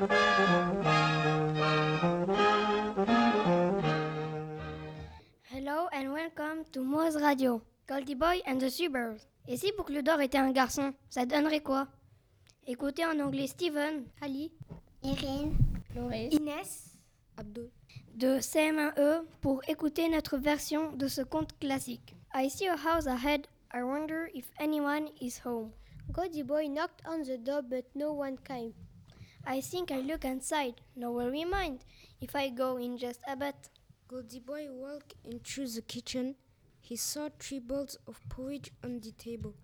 Hello and welcome to Moz Radio, Goldie Boy and the Suburbs. Et si Boucle d'Or était un garçon, ça donnerait quoi? Écoutez en anglais Steven, Ali, Irine, Inès, de CM1E pour écouter notre version de ce conte classique. I see a house ahead. I wonder if anyone is home. Goldie Boy knocked on the door, but no one came. I think I look inside. No worry mind if I go in just a bit. Goldie Boy walked into the kitchen. He saw three bowls of porridge on the table.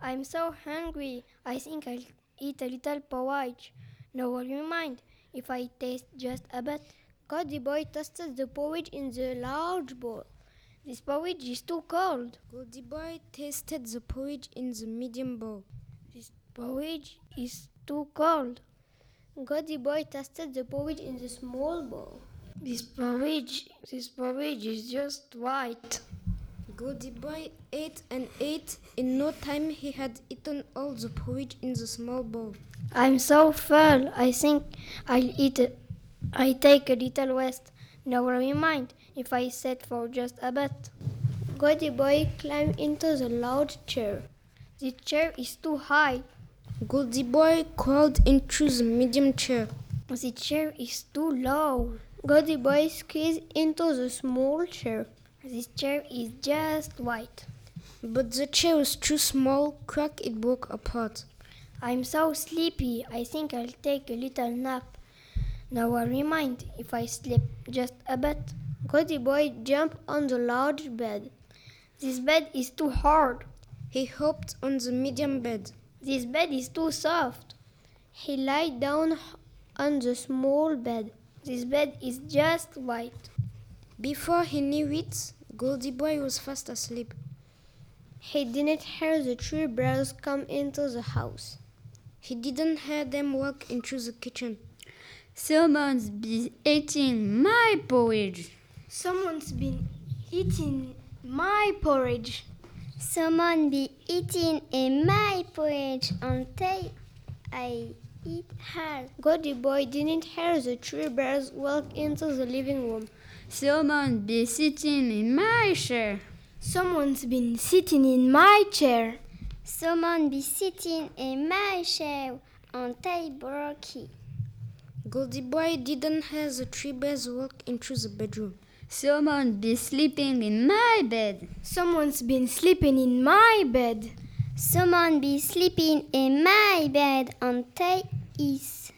I'm so hungry. I think I'll eat a little porridge. No worry mind if I taste just a bit. Goldie Boy toasted the porridge in the large bowl. This porridge is too cold. Goldie Boy tasted the porridge in the medium bowl. This porridge is too cold. Goldie Boy tasted the porridge in the small bowl. This porridge, this porridge is just white. Goldie Boy ate and ate. In no time, he had eaten all the porridge in the small bowl. I'm so full. I think I'll eat it. I take a little rest. Never mind if I sit for just a bit. Goldie Boy climbed into the large chair. The chair is too high. Goldie Boy crawled into the medium chair. The chair is too low. Goldie Boy squeezed into the small chair. This chair is just right. But the chair was too small. Crack, it broke apart. I'm so sleepy. I think I'll take a little nap. No worry mind if I sleep just a bit. Goldie Boy jumped on the large bed. This bed is too hard. He hopped on the medium bed. This bed is too soft. He lay down on the small bed. This bed is just right. Before he knew it, Goldie Boy was fast asleep. He didn't hear the three brothers come into the house. He didn't hear them walk into the kitchen. Someone's been eating my porridge. Someone's been eating my porridge. Someone be eating in my porridge until I eat her. Goldie Boy didn't hear the three bears walk into the living room. Someone be sitting in my chair. Someone's been sitting in my chair. Someone be sitting in my chair until broke it. Goldie Boy didn't hear the three bears walk into the bedroom. Someone be sleeping in my bed. Someone's been sleeping in my bed. Someone be sleeping in my bed until is.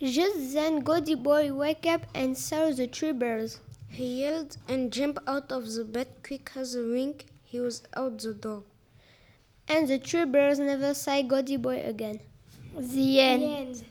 Just then, Goldie Boy woke up and saw the three bears. He yelled and jumped out of the bed quick as a wink. He was out the door. And the three bears never saw Goldie Boy again. The end.